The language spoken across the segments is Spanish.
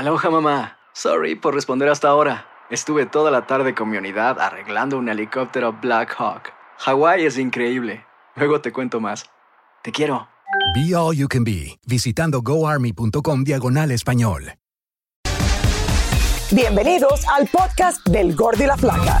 Aloha mamá. Sorry por responder hasta ahora. Estuve toda la tarde con mi unidad arreglando un helicóptero Black Hawk. Hawái es increíble. Luego te cuento más. Te quiero. Be All You Can Be, visitando goarmy.com diagonal español. Bienvenidos al podcast del Gordi y la Flaca.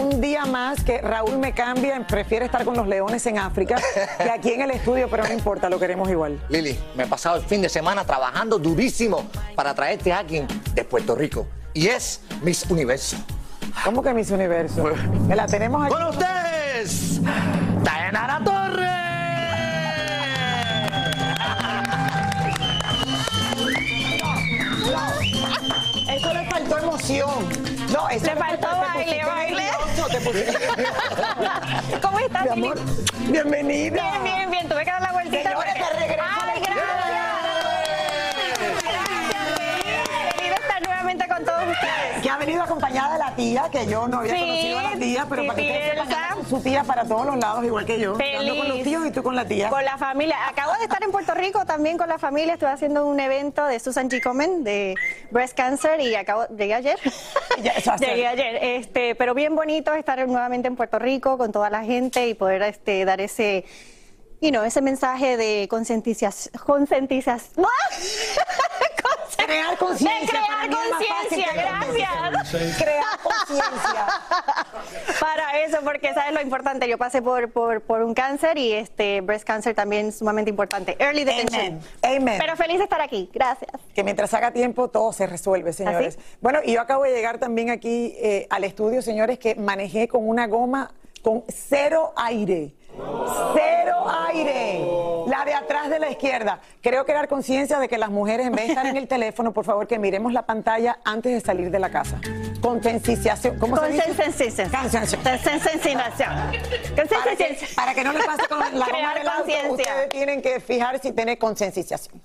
Un día más que Raúl me cambia, prefiere estar con los leones en África que aquí en el estudio, pero no importa, lo queremos igual. Lili, me he pasado el fin de semana trabajando durísimo para traerte a alguien de Puerto Rico. Y es Miss Universo. ¿Cómo que Miss Universo? Me la tenemos aquí. Con ustedes, Dayanara Torres. Eso le faltó emoción. No, Le faltó te baile, baile. te ¿Cómo estás, Mi amor, bienvenida. Bien, bien, bien. Tuve que dar la vueltita. Señores, porque- te regreso Ay, gracias. Gracias, de estar nuevamente con todos ustedes. Ha venido acompañada de la tía, que yo no había Sí, conocido a la tía, pero sí, para que ustedes sepan, su tía para todos los lados, igual que yo. Ando con los Feliz. tíos y tú con la tía. Con la familia. Acabo de estar en Puerto Rico también con la familia. Estuve haciendo un evento de Susan G. Komen de breast cancer y acabo, llegué ayer. Llegué ayer. Este, pero bien bonito estar nuevamente en Puerto Rico con toda la gente y poder este, dar ese, you know, ese mensaje de concientización. Concientización. Crear conciencia, De crear conciencia, gracias. Crear conciencia. Para eso, porque sabes lo importante, yo pasé por, por, por un cáncer y este breast cancer también es sumamente importante. Early detection. Amen. Amen. Pero feliz de estar aquí. Gracias. Que mientras haga tiempo todo se resuelve, señores. ¿Ah, Bueno, y yo acabo de llegar también aquí eh, al estudio, señores, que manejé con una goma con cero aire. Cero aire. La de atrás de la izquierda. Creo crear conciencia de que las mujeres, en vez de estar en el teléfono, por favor, que miremos la pantalla antes de salir de la casa. Concienciación. ¿Cómo se dice? Concienciación. Para que, para que no le pase con la goma Crear del auto, ustedes tienen que fijarse si tiene concienciación.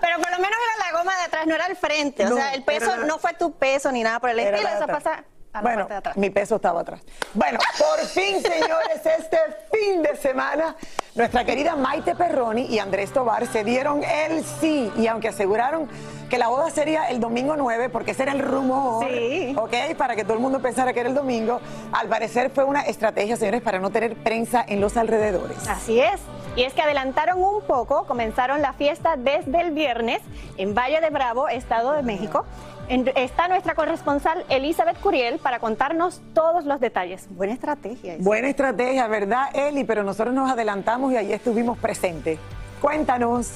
Pero por lo menos era la goma de atrás, no era el frente. O sea, el peso no fue tu peso ni nada por el estilo. Eso pasa a la bueno, parte de atrás. mi peso estaba atrás. Bueno, por fin, señores, este fin de semana, nuestra querida Maite Perroni y Andrés Tobar se dieron el sí. Y aunque aseguraron que la boda sería el domingo 9, porque ese era el rumor, Sí. ¿ok? Para que todo el mundo pensara que era el domingo, al parecer fue una estrategia, señores, para no tener prensa en los alrededores. Así es. Y es que adelantaron un poco, comenzaron la fiesta desde el viernes en Valle de Bravo, Estado de México. Está nuestra corresponsal Elizabeth Curiel para contarnos todos los detalles. Buena estrategia. Buena estrategia, ¿verdad, Eli? Pero nosotros nos adelantamos y ahí estuvimos presentes. Cuéntanos.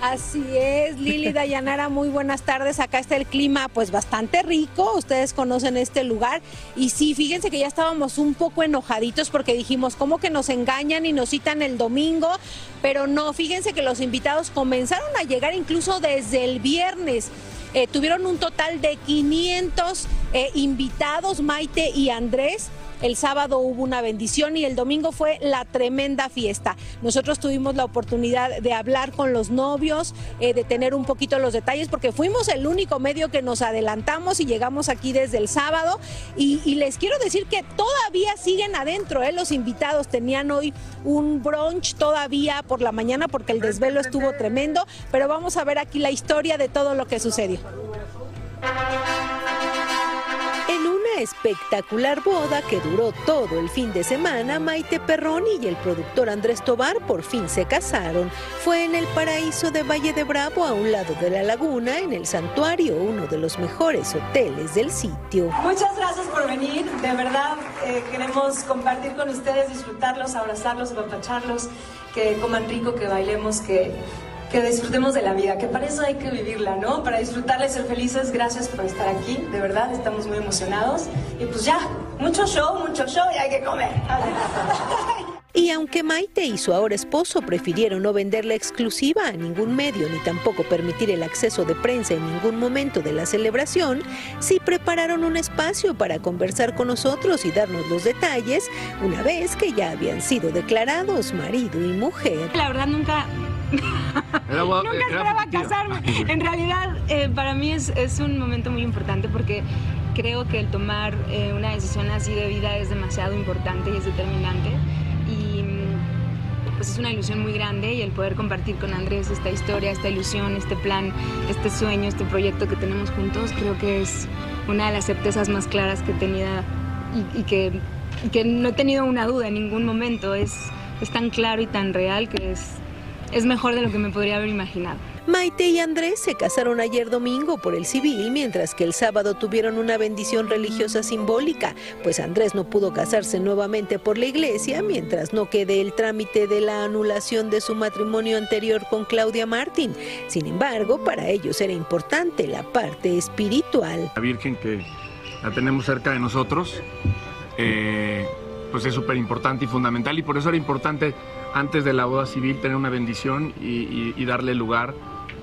Así es, Lili Dayanara, muy buenas tardes. Acá está el clima pues bastante rico, ustedes conocen este lugar y sí, fíjense que ya estábamos un poco enojaditos porque dijimos, ¿cómo que nos engañan y nos citan el domingo? Pero no, fíjense que los invitados comenzaron a llegar incluso desde el viernes. Eh, tuvieron un total de 500 eh, invitados, Maite y Andrés. El sábado hubo una bendición y el domingo fue la tremenda fiesta. Nosotros tuvimos la oportunidad de hablar con los novios, eh, de tener un poquito los detalles, porque fuimos el único medio que nos adelantamos y llegamos aquí desde el sábado. Y, les quiero decir que todavía siguen adentro, ¿eh? los invitados tenían hoy un brunch todavía por la mañana porque el desvelo estuvo tremendo, pero vamos a ver aquí la historia de todo lo que sucedió. Espectacular boda que duró todo el fin de semana, Maite Perroni y el productor Andrés Tobar por fin se casaron. Fue en el paraíso de Valle de Bravo, a un lado de la laguna, en el santuario, uno de los mejores hoteles del sitio. Muchas gracias por venir. De verdad, eh, queremos compartir con ustedes, disfrutarlos, abrazarlos, apapacharlos, que coman rico, que bailemos, que, que disfrutemos de la vida, que para eso hay que vivirla, ¿no? Para disfrutarla y ser felices. Gracias por estar aquí, de verdad, estamos muy emocionados. Y pues ya, mucho show, mucho show y hay que comer. Y aunque Maite y su ahora esposo prefirieron no vender la exclusiva a ningún medio ni tampoco permitir el acceso de prensa en ningún momento de la celebración, sí prepararon un espacio para conversar con nosotros y darnos los detalles una vez que ya habían sido declarados marido y mujer. La verdad nunca Nunca esperaba casarme. En realidad, eh, para mí es, es, un momento muy importante porque creo que el tomar eh, una decisión así de vida es demasiado importante y es determinante. Y mm, pues es una ilusión muy grande y el poder compartir con Andrés esta historia, esta ilusión, este plan, este sueño, este proyecto que tenemos juntos, creo que es una de las certezas más claras que he tenido y, y que, y que no he tenido una duda en ningún momento. Es, es tan claro y tan real que es es mejor de lo que me podría haber imaginado. Maite y Andrés se casaron ayer domingo por el civil, mientras que el sábado tuvieron una bendición religiosa simbólica, pues Andrés no pudo casarse nuevamente por la iglesia, mientras no quede el trámite de la anulación de su matrimonio anterior con Claudia Martín. Sin embargo, para ellos era importante la parte espiritual. La Virgen que la tenemos cerca de nosotros, eh, pues es súper importante y fundamental, y por eso era importante antes de la boda civil tener una bendición y, y, y darle lugar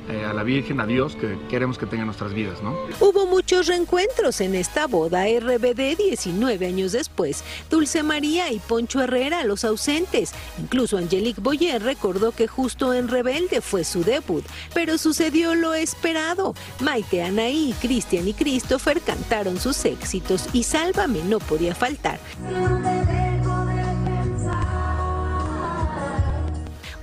eh, a la Virgen, a Dios, que queremos que tenga nuestras vidas, ¿no? Hubo muchos reencuentros en esta boda RBD 19 años después. Dulce María y Poncho Herrera, los ausentes. Incluso Angelique Boyer recordó que justo en Rebelde fue su debut, pero sucedió lo esperado. Maite, Anaí, Cristian y Christopher cantaron sus éxitos y Sálvame no podía faltar.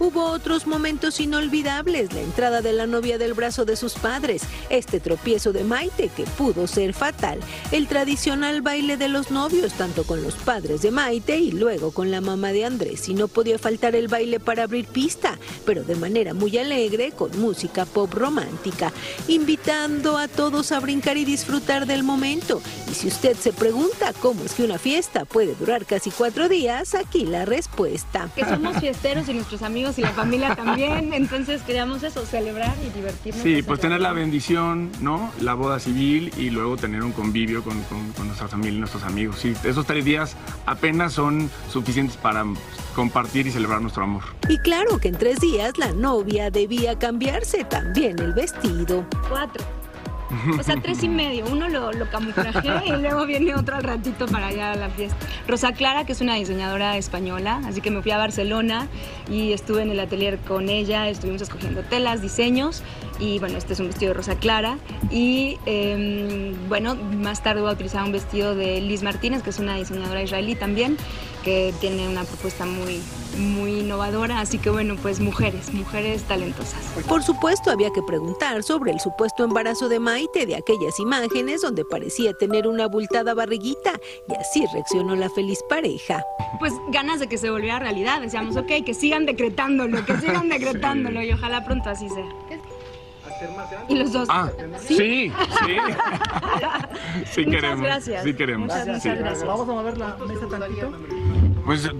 Hubo otros momentos inolvidables, la entrada de la novia del brazo de sus padres, este tropiezo de Maite que pudo ser fatal, el tradicional baile de los novios, tanto con los padres de Maite y luego con la mamá de Andrés, y no podía faltar el baile para abrir pista, pero de manera muy alegre, con música pop romántica, invitando a todos a brincar y disfrutar del momento. Y si usted se pregunta cómo es que una fiesta puede durar casi cuatro días, aquí la respuesta. Que somos fiesteros y nuestros amigos y la familia también, entonces queríamos eso, celebrar y divertirnos. Sí, pues tener la bendición, ¿no? La boda civil y luego tener un convivio con, con, con nuestra familia y nuestros amigos. Sí, esos tres días apenas son suficientes para compartir y celebrar nuestro amor. Y claro que en tres días la novia debía cambiarse también el vestido. Cuatro. O sea, tres y medio. Uno lo, lo camuflaje y luego viene otro al ratito para allá a la fiesta. Rosa Clara, que es una diseñadora española, así que me fui a Barcelona y estuve en el atelier con ella, estuvimos escogiendo telas, diseños y bueno, este es un vestido de Rosa Clara. Y eh, bueno, más tarde voy a utilizar un vestido de Liz Martínez, que es una diseñadora israelí también, que tiene una propuesta muy, muy innovadora. Así que bueno, pues mujeres, mujeres talentosas. Por supuesto, había que preguntar sobre el supuesto embarazo de Maite, de aquellas imágenes donde parecía tener una abultada barriguita. Y así reaccionó la feliz pareja. Pues ganas de que se volviera realidad. Decíamos, ok, que sigan decretándolo, que sigan decretándolo y ojalá pronto así sea. Y los dos. Ah, sí, sí. Sí, sí Muchas queremos. gracias. Sí queremos. Muchas, muchas sí. gracias. Vamos a mover la mesa tantito. Pues,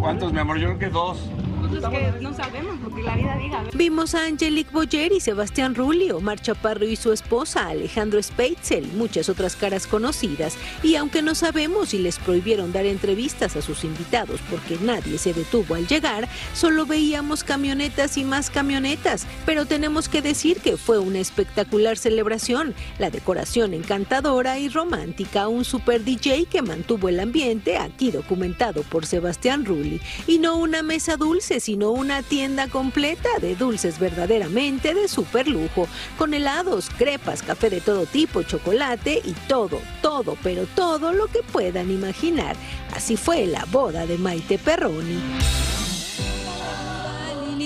¿cuántos, mi amor? Yo creo que dos. Nosotros que no sabemos lo que la vida diga. Vimos a Angelique Boyer y Sebastián Rulli, Omar Chaparro y su esposa Alejandro Speitzel, muchas otras caras conocidas. Y aunque no sabemos si les prohibieron dar entrevistas a sus invitados porque nadie se detuvo al llegar, solo veíamos camionetas y más camionetas. Pero tenemos que decir que fue una espectacular celebración, la decoración encantadora y romántica, un super DJ que mantuvo el ambiente, aquí documentado por Sebastián Rulli, y no una mesa dulce, sino una tienda completa de dulces verdaderamente de super lujo, con helados, crepas, café de todo tipo, chocolate y todo, todo, pero todo lo que puedan imaginar. Así fue la boda de Maite Perroni.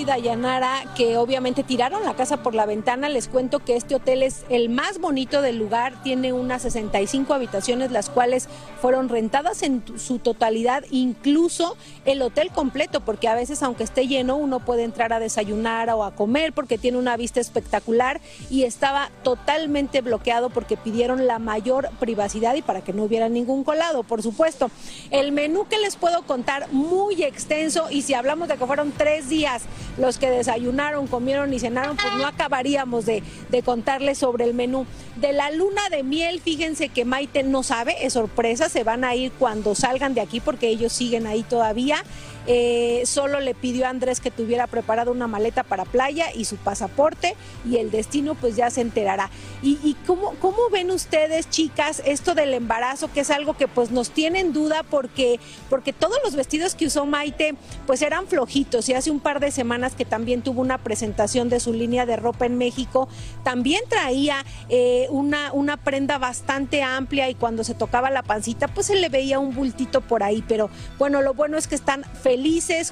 Lili Dayanara, que obviamente tiraron la casa por la ventana. Les cuento que este hotel es el más bonito del lugar, tiene unas 65 habitaciones, las cuales fueron rentadas en su totalidad, incluso el hotel completo, porque a veces aunque esté lleno, uno puede entrar a desayunar o a comer porque tiene una vista espectacular y estaba totalmente bloqueado porque pidieron la mayor privacidad y para que no hubiera ningún colado, por supuesto. El menú que les puedo contar, muy extenso, y si hablamos de que fueron tres días los que desayunaron, comieron y cenaron, pues no acabaríamos de, de contarles sobre el menú. De la luna de miel, fíjense que Maite no sabe, es sorpresa, se van a ir cuando salgan de aquí porque ellos siguen ahí todavía. Eh, solo le pidió a Andrés que tuviera preparado una maleta para playa y su pasaporte y el destino pues ya se enterará. ¿Y, y cómo, cómo ven ustedes, chicas, esto del embarazo, que es algo que pues nos tiene en duda porque, porque todos los vestidos que usó Maite pues eran flojitos y hace un par de semanas que también tuvo una presentación de su línea de ropa en México, también traía eh, una, una prenda bastante amplia y cuando se tocaba la pancita pues se le veía un bultito por ahí, pero bueno, lo bueno es que están felices,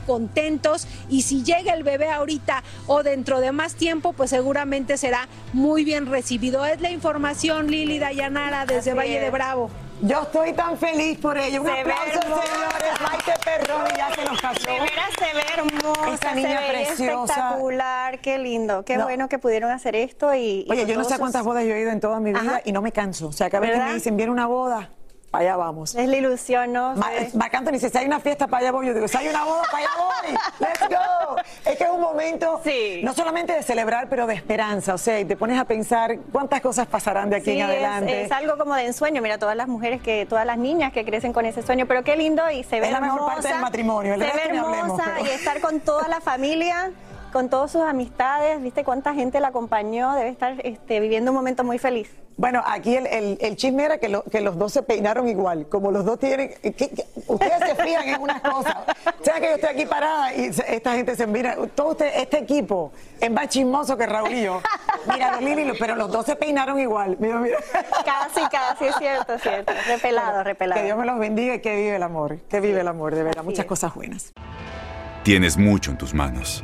contentos y si llega el bebé ahorita o dentro de más tiempo, pues seguramente será muy bien recibido. Es la información, Lili Dayanara, desde Así Valle es. de Bravo. Yo estoy tan feliz por ello. Un Se ve aplauso, señores. Maite Perroni ya se nos casó. De veras se ve hermosa, Esa se niña ve preciosa. espectacular, qué lindo, qué No. bueno que pudieron hacer esto y... y Oye, yo no sé a cuántas sus- bodas yo he ido en toda mi vida Ajá. y no me canso. O sea, cada vez que ¿Verdad? me dicen, viene una boda, para allá vamos. Es la ilusión, ¿no? Ma- ve- Marc Anthony dice, si hay una fiesta, para allá voy. Yo digo, si hay una boda, para allá voy. Let's go. Es que es un momento, Sí. no solamente de celebrar, pero de esperanza. O sea, y te pones a pensar cuántas cosas pasarán de aquí Sí, en adelante. Es, algo como de ensueño. Mira, todas las mujeres que, todas las niñas que crecen con ese sueño, pero qué lindo y se ve Es la mejor parte del matrimonio, el Se ve hablemos, hermosa pero- y estar con toda la familia, con todas sus amistades, viste cuánta gente la acompañó, debe estar este, viviendo un momento muy feliz. Bueno, aquí el, el- el chisme era que, lo- que los dos se peinaron igual. Como los dos tienen. que- que- ustedes se fían en unas cosas. ¿Saben que yo estoy aquí parada y se- esta gente se mira? Todo usted, este equipo es más chismoso que Raúl y yo. Mira, Lili, lo- pero los dos se peinaron igual. Mira, mira. Casi, casi, es cierto, es cierto. Repelado, repelado. Que Dios me los bendiga y que vive el amor. Que vive el amor, de verdad. Así Muchas es. cosas buenas. Tienes mucho en tus manos.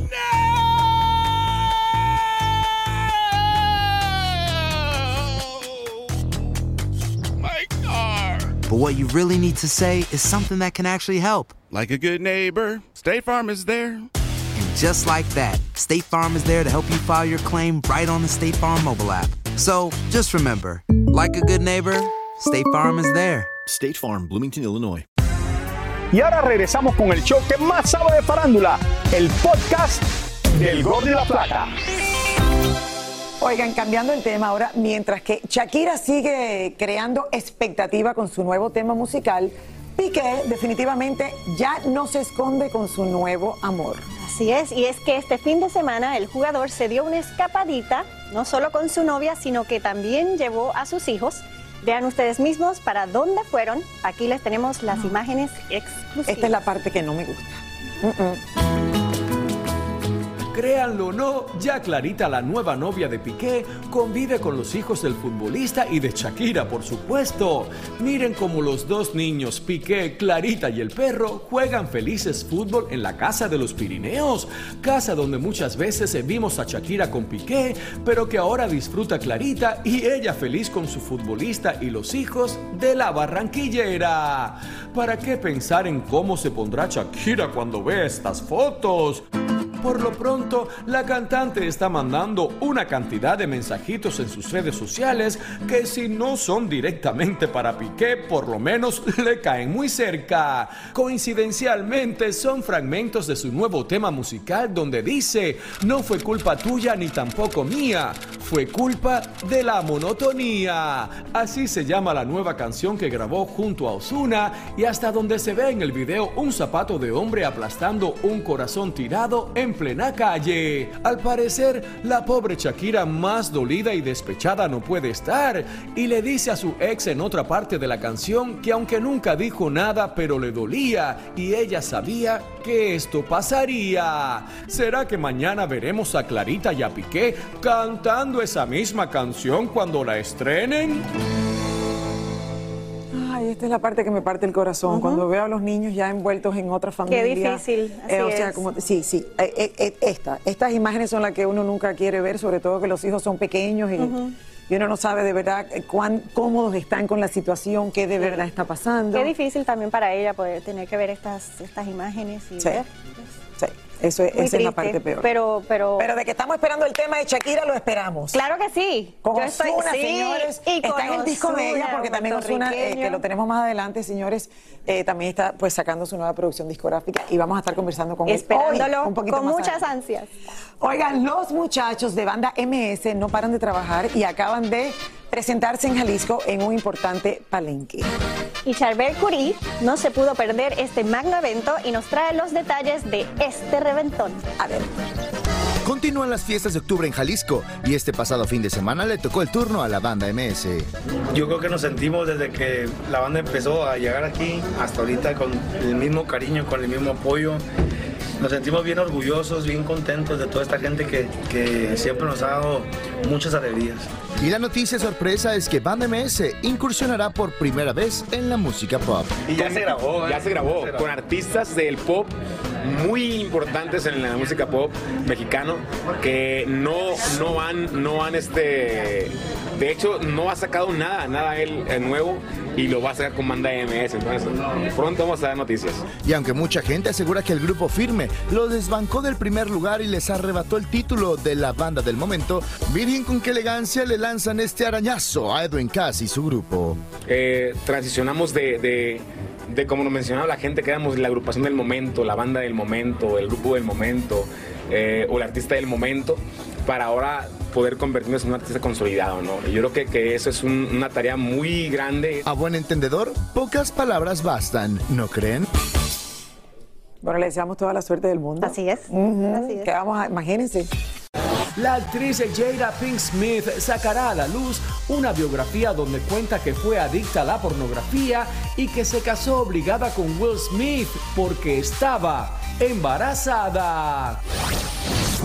but what you really need to say is something that can actually help. Like a good neighbor, State Farm is there. And just like that, State Farm is there to help you file your claim right on the State Farm mobile app. So just remember, like a good neighbor, State Farm is there. State Farm, Bloomington, Illinois. Y ahora regresamos con el show que más sabe de farándula, el podcast del Gol de la Plata. Oigan, cambiando el tema ahora, mientras que Shakira sigue creando expectativa con su nuevo tema musical, Piqué definitivamente ya no se esconde con su nuevo amor. Así es, y es que este fin de semana el jugador se dio una escapadita, no solo con su novia, sino que también llevó a sus hijos Vean ustedes mismos para dónde fueron. Aquí les tenemos las imágenes exclusivas. Esta es la parte que no me gusta. Créanlo o no, ya Clarita, la nueva novia de Piqué, convive con los hijos del futbolista y de Shakira, por supuesto. Miren cómo los dos niños, Piqué, Clarita y el perro, juegan felices fútbol en la casa de los Pirineos, casa donde muchas veces vimos a Shakira con Piqué, pero que ahora disfruta Clarita y ella feliz con su futbolista y los hijos de la barranquillera. ¿Para qué pensar en cómo se pondrá Shakira cuando ve estas fotos? Por lo pronto, la cantante está mandando una cantidad de mensajitos en sus redes sociales que si no son directamente para Piqué, por lo menos le caen muy cerca. Coincidencialmente son fragmentos de su nuevo tema musical donde dice, no fue culpa tuya ni tampoco mía, fue culpa de la monotonía. Así se llama la nueva canción que grabó junto a Osuna y hasta donde se ve en el video un zapato de hombre aplastando un corazón tirado en plena calle. Al parecer, la pobre Shakira más dolida y despechada no puede estar y le dice a su ex en otra parte de la canción que aunque nunca dijo nada, pero le dolía y ella sabía que esto pasaría. ¿Será que mañana veremos a Clarita y a Piqué cantando esa misma canción cuando la estrenen? Esta es la parte que me parte el corazón. Cuando veo a los niños ya envueltos en otra familia. Qué difícil. Eh, o sea, como, sí, sí. Eh, eh, esta, estas imágenes son las que uno nunca quiere ver, sobre todo que los hijos son pequeños y, uno no sabe de verdad cuán cómodos están con la situación, qué de verdad está pasando. Qué difícil también para ella poder tener que ver estas, estas imágenes y ver. Sí. Eso es, esa es la parte peor. Pero, pero, pero de que estamos esperando el tema de Shakira, lo esperamos. Claro que sí. Con Yo estoy, señores. Y está en el disco de ella, porque también Osuna, eh, que lo tenemos más adelante, señores, eh, también está pues sacando su nueva producción discográfica y vamos a estar conversando con Esperándolo él un con muchas ansias. Oigan, los muchachos de banda MS no paran de trabajar y acaban de presentarse en Jalisco en un importante palenque. Y Charbel Curie no se pudo perder este magno evento y nos trae los detalles de este reventón. A ver. Continúan las fiestas de octubre en Jalisco y este pasado fin de semana le tocó el turno a la banda MS. Yo creo que nos sentimos desde que la banda empezó a llegar aquí hasta ahorita con el mismo cariño, con el mismo apoyo nos sentimos bien orgullosos, bien contentos de toda esta gente que, que siempre nos ha dado muchas alegrías. Y la noticia sorpresa es que Band MS incursionará por primera vez en la música pop. Y ya se grabó, ya se grabó con artistas del pop muy importantes en la música pop mexicano que no, no han, no han este, de hecho no ha sacado nada, nada él nuevo y lo va a sacar con banda MS. Entonces, pronto vamos a dar noticias. Y aunque mucha gente asegura que el grupo Firme lo desbancó del primer lugar y les arrebató el título de la banda del momento, miren con qué elegancia le lanzan este arañazo a Edwin Cass y su grupo. Eh, transicionamos de, de, como nos mencionaba la gente, que éramos la agrupación del momento, la banda del momento, el grupo del momento eh, o el artista del momento, para ahora poder convertirnos en un artista consolidado, ¿no? Y yo creo que, que eso es una tarea muy grande. A buen entendedor, pocas palabras bastan, ¿no creen? Bueno, le deseamos toda la suerte del mundo. Así es. Así es. Que vamos a, imagínense. La actriz Jada Pink Smith sacará a la luz una biografía donde cuenta que fue adicta a la pornografía y que se casó obligada con Will Smith porque estaba embarazada.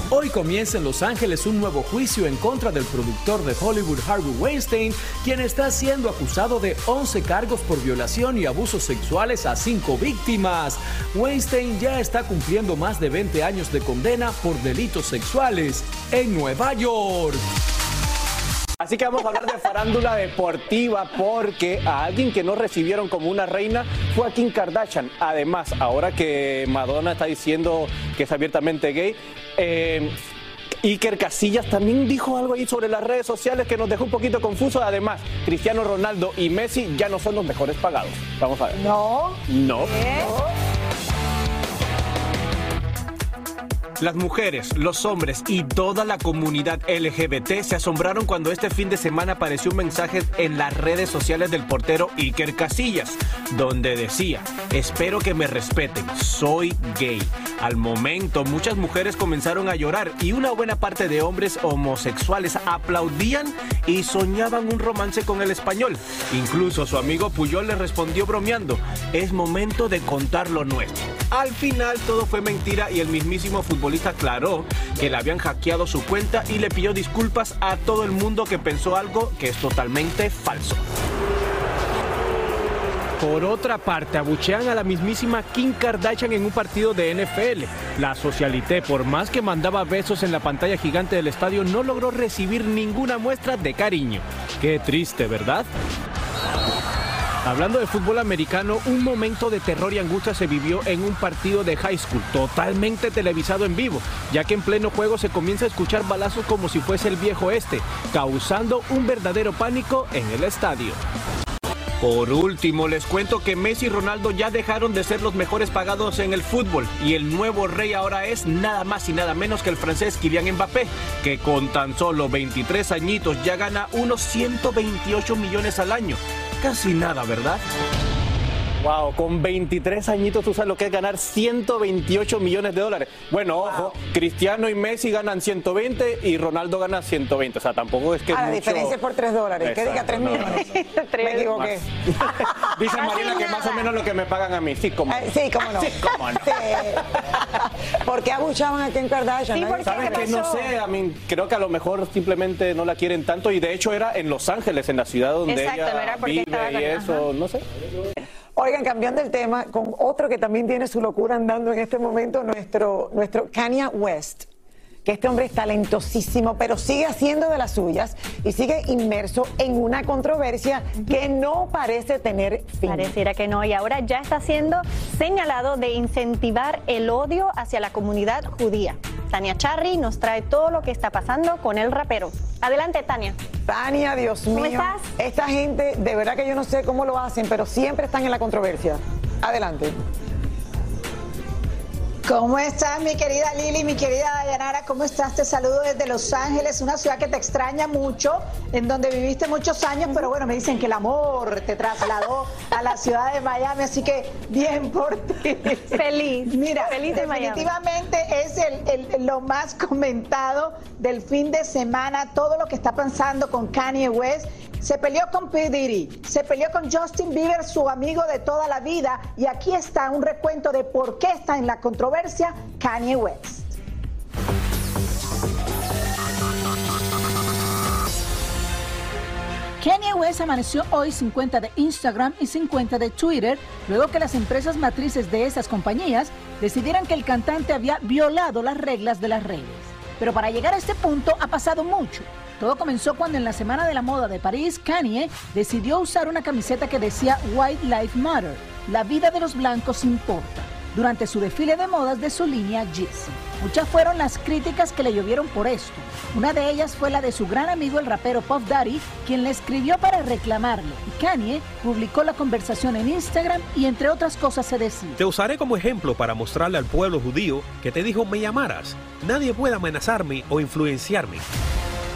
Hoy comienza en Los Ángeles un nuevo juicio en contra del productor de Hollywood Harvey Weinstein, quien está siendo acusado de 11 cargos por violación y abusos sexuales a 5 víctimas. Weinstein ya está cumpliendo más de 20 años de condena por delitos sexuales en Nueva York. Así que vamos a hablar de farándula deportiva porque a alguien que no recibieron como una reina fue a Kim Kardashian. Además, ahora que Madonna está diciendo que es abiertamente gay, eh, Iker Casillas también dijo algo ahí sobre las redes sociales que nos dejó un poquito confuso. Además, Cristiano Ronaldo y Messi ya no son los mejores pagados. Vamos a ver. No. No. Las mujeres, los hombres y toda la comunidad LGBT se asombraron cuando este fin de semana apareció un mensaje en las redes sociales del portero Iker Casillas, donde decía, espero que me respeten, soy gay. Al momento, muchas mujeres comenzaron a llorar y una buena parte de hombres homosexuales aplaudían y soñaban un romance con el español. Incluso su amigo Puyol le respondió bromeando, es momento de contar lo nuestro. Al final todo fue mentira y el mismísimo futbolista aclaró que le habían hackeado su cuenta y le pidió disculpas a todo el mundo que pensó algo que es totalmente falso. Por otra parte, abuchean a la mismísima Kim Kardashian en un partido de NFL. La socialité, por más que mandaba besos en la pantalla gigante del estadio, no logró recibir ninguna muestra de cariño. Qué triste, ¿verdad? Hablando de fútbol americano, un momento de terror y angustia se vivió en un partido de high school, totalmente televisado en vivo, ya que en pleno juego se comienza a escuchar balazos como si fuese el viejo este, causando un verdadero pánico en el estadio. Por último, les cuento que Messi y Ronaldo ya dejaron de ser los mejores pagados en el fútbol y el nuevo rey ahora es nada más y nada menos que el francés Kylian Mbappé, que con tan solo 23 añitos ya gana unos 128 millones al año. Casi nada, ¿verdad? Wow, con 23 añitos tú sabes lo que es ganar 128 millones de dólares. Bueno, ojo, Cristiano y Messi ganan 120 y Ronaldo gana 120. O sea, tampoco es que. Ah, la mucho- diferencia es por 3 dólares. ¿Qué diga 3 Exacto, no, millones? Me equivoqué. Dice Marina que más o menos lo que me pagan a mí. Sí, como. Eh, sí, cómo no. Sí, cómo no. Sí. ¿Por qué abuchaban a Kim Kardashian? Nadie ¿Sabes sabe. que No sé, a mí creo que a lo mejor simplemente no la quieren tanto y de hecho era en Los Ángeles, en la ciudad donde Exacto, no ella vive y eso, no sé. Oigan, cambiando el tema, con otro que también tiene su locura andando en este momento, nuestro, nuestro Kanye West. Que este hombre es talentosísimo, pero sigue haciendo de las suyas y sigue inmerso en una controversia que no parece tener fin. Pareciera que no, y ahora ya está siendo señalado de incentivar el odio hacia la comunidad judía. Tania Charry nos trae todo lo que está pasando con el rapero. Adelante, Tania. Tania, Dios ¿Cómo mío. estás? Esta gente, de verdad que yo no sé cómo lo hacen, pero siempre están en la controversia. Adelante. ¿Cómo estás, mi querida Lili, mi querida Dayanara? ¿Cómo estás? Te saludo desde Los Ángeles, una ciudad que te extraña mucho, en donde viviste muchos años, pero bueno, me dicen que el amor te trasladó a la ciudad de Miami, así que bien por ti. Feliz. Mira, Feliz de Miami. definitivamente es el- el- lo más comentado del fin de semana, todo lo que está pasando con Kanye West. Se peleó con P. Diddy, se peleó con Justin Bieber, su amigo de toda la vida, y aquí está un recuento de por qué está en la controversia Kanye West. Kanye West amaneció hoy sin cuenta de Instagram y sin cuenta de Twitter, luego que las empresas matrices de esas compañías decidieran que el cantante había violado las reglas de las redes. Pero para llegar a este punto ha pasado mucho. Todo comenzó cuando en la Semana de la Moda de París, Kanye decidió usar una camiseta que decía White Life Matter, la vida de los blancos importa, durante su desfile de modas de su línea Yeezy. Muchas fueron las críticas que le llovieron por esto. Una de ellas fue la de su gran amigo el rapero Puff Daddy, quien le escribió para reclamarlo. Y Kanye publicó la conversación en Instagram y entre otras cosas se decía. Te usaré como ejemplo para mostrarle al pueblo judío que te dijo me llamaras. Nadie puede amenazarme o influenciarme.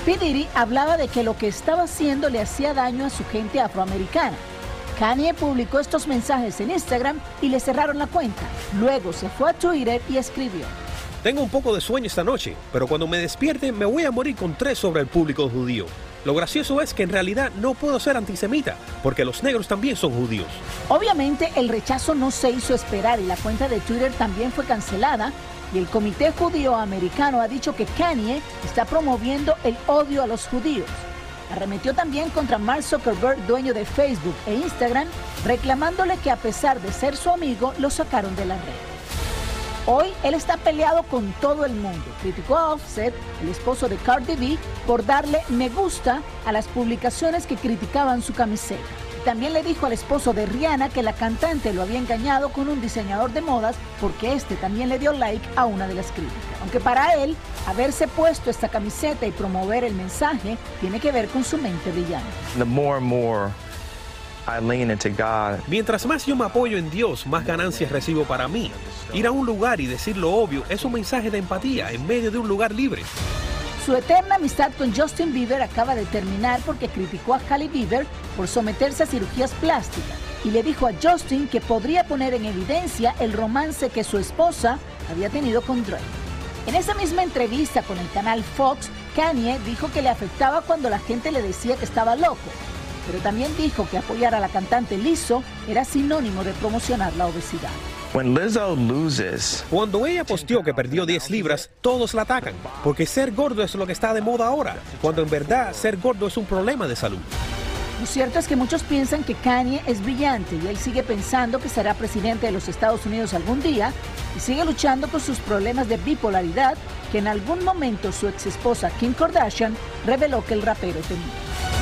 P. Diddy hablaba de que lo que estaba haciendo le hacía daño a su gente afroamericana. Kanye publicó estos mensajes en Instagram y le cerraron la cuenta. Luego se fue a Twitter y escribió. Tengo un poco de sueño esta noche, pero cuando me despierte me voy a morir con tres sobre el público judío. Lo gracioso es que en realidad no puedo ser antisemita, porque los negros también son judíos. Obviamente el rechazo no se hizo esperar y la cuenta de Twitter también fue cancelada y el Comité Judío Americano ha dicho que Kanye está promoviendo el odio a los judíos. Arremetió también contra Mark Zuckerberg, dueño de Facebook e Instagram, reclamándole que a pesar de ser su amigo, lo sacaron de la red. Hoy él está peleado con todo el mundo. Criticó a Offset, el esposo de Cardi B, por darle me gusta a las publicaciones que criticaban su camiseta. También le dijo al esposo de Rihanna que la cantante lo había engañado con un diseñador de modas porque este también le dio like a una de las críticas. Aunque para él, haberse puesto esta camiseta y promover el mensaje tiene que ver con su mente brillante. the more and more I lean into God, Mientras más yo me apoyo en Dios, más ganancias recibo para mí. Ir a un lugar y decir lo obvio es un mensaje de empatía en medio de un lugar libre. Su eterna amistad con Justin Bieber acaba de terminar porque criticó a Halle Bieber por someterse a cirugías plásticas y le dijo a Justin que podría poner en evidencia el romance que su esposa había tenido con Drake. En esa misma entrevista con el canal Fox, Kanye dijo que le afectaba cuando la gente le decía que estaba loco, pero también dijo que apoyar a la cantante Lizzo era sinónimo de promocionar la obesidad. Cuando ella posteó que perdió 10 libras, todos la atacan, porque ser gordo es lo que está de moda ahora, cuando en verdad ser gordo es un problema de salud. Lo cierto es que muchos piensan que Kanye es brillante y él sigue pensando que será presidente de los Estados Unidos algún día y sigue luchando con sus problemas de bipolaridad que en algún momento su ex esposa Kim Kardashian reveló que el rapero tenía.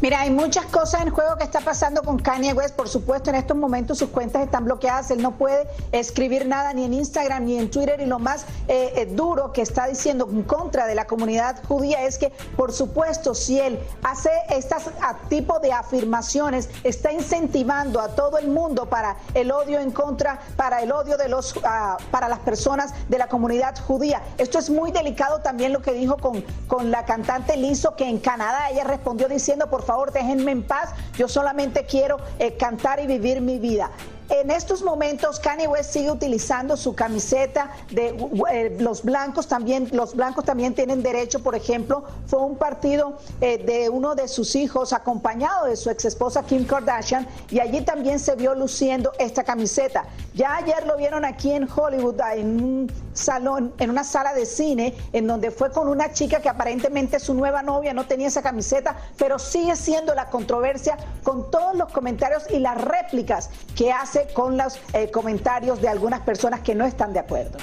Mira, hay muchas cosas en juego que está pasando con Kanye West. Por supuesto, en estos momentos sus cuentas están bloqueadas. Él no puede escribir nada ni en Instagram ni en Twitter. Y lo más eh, eh, duro que está diciendo en contra de la comunidad judía es que, por supuesto, si él hace estas tipo de afirmaciones, está incentivando a todo el mundo para el odio en contra, para el odio de los, ah, para las personas de la comunidad judía. Esto es muy delicado también lo que dijo con, con la cantante Lizzo, que en Canadá ella respondió diciendo, por favor, déjenme en paz, yo solamente quiero eh, cantar y vivir mi vida. En estos momentos Kanye West sigue utilizando su camiseta de eh, los blancos también los blancos también tienen derecho, por ejemplo, fue un partido eh, de uno de sus hijos acompañado de su ex esposa Kim Kardashian y allí también se vio luciendo esta camiseta. Ya ayer lo vieron aquí en Hollywood en un salón, en una sala de cine en donde fue con una chica que aparentemente su nueva novia, no tenía esa camiseta, pero sigue siendo la controversia con todos los comentarios y las réplicas que hace con los eh, comentarios de algunas personas que no están de acuerdo.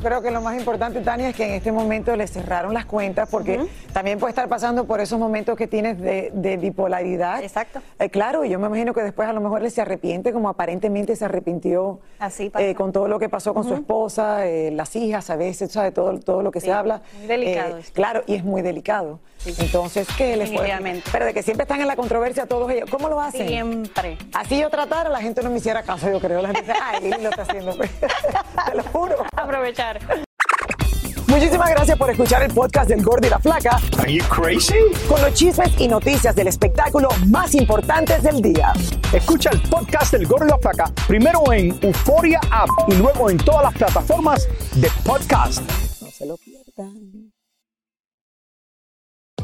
Creo que lo más importante, Tania, es que en este momento le cerraron las cuentas porque también puede estar pasando por esos momentos que tienes de, bipolaridad. Exacto. Eh, claro, y yo me imagino que después a lo mejor él se arrepiente, como aparentemente se arrepintió Así eh, con todo lo que pasó con su esposa, las hijas, a veces, ¿sabes? Todo, todo lo que se habla. Muy delicado. claro, y es muy delicado. Entonces, ¿qué les fue? Pero de que siempre están en la controversia todos ellos. ¿Cómo lo hacen? Siempre. Así yo tratara, la gente no me hiciera caso, yo creo. La gente dice, ay, lo está haciendo. Te lo juro. Aprovechar. Muchísimas gracias por escuchar el podcast del Gordo y la Flaca. Are you crazy? Con los chismes y noticias del espectáculo más importantes del día. Escucha el podcast del Gordo y la Flaca primero en Euforia App y luego en todas las plataformas de podcast. No se lo pierdan.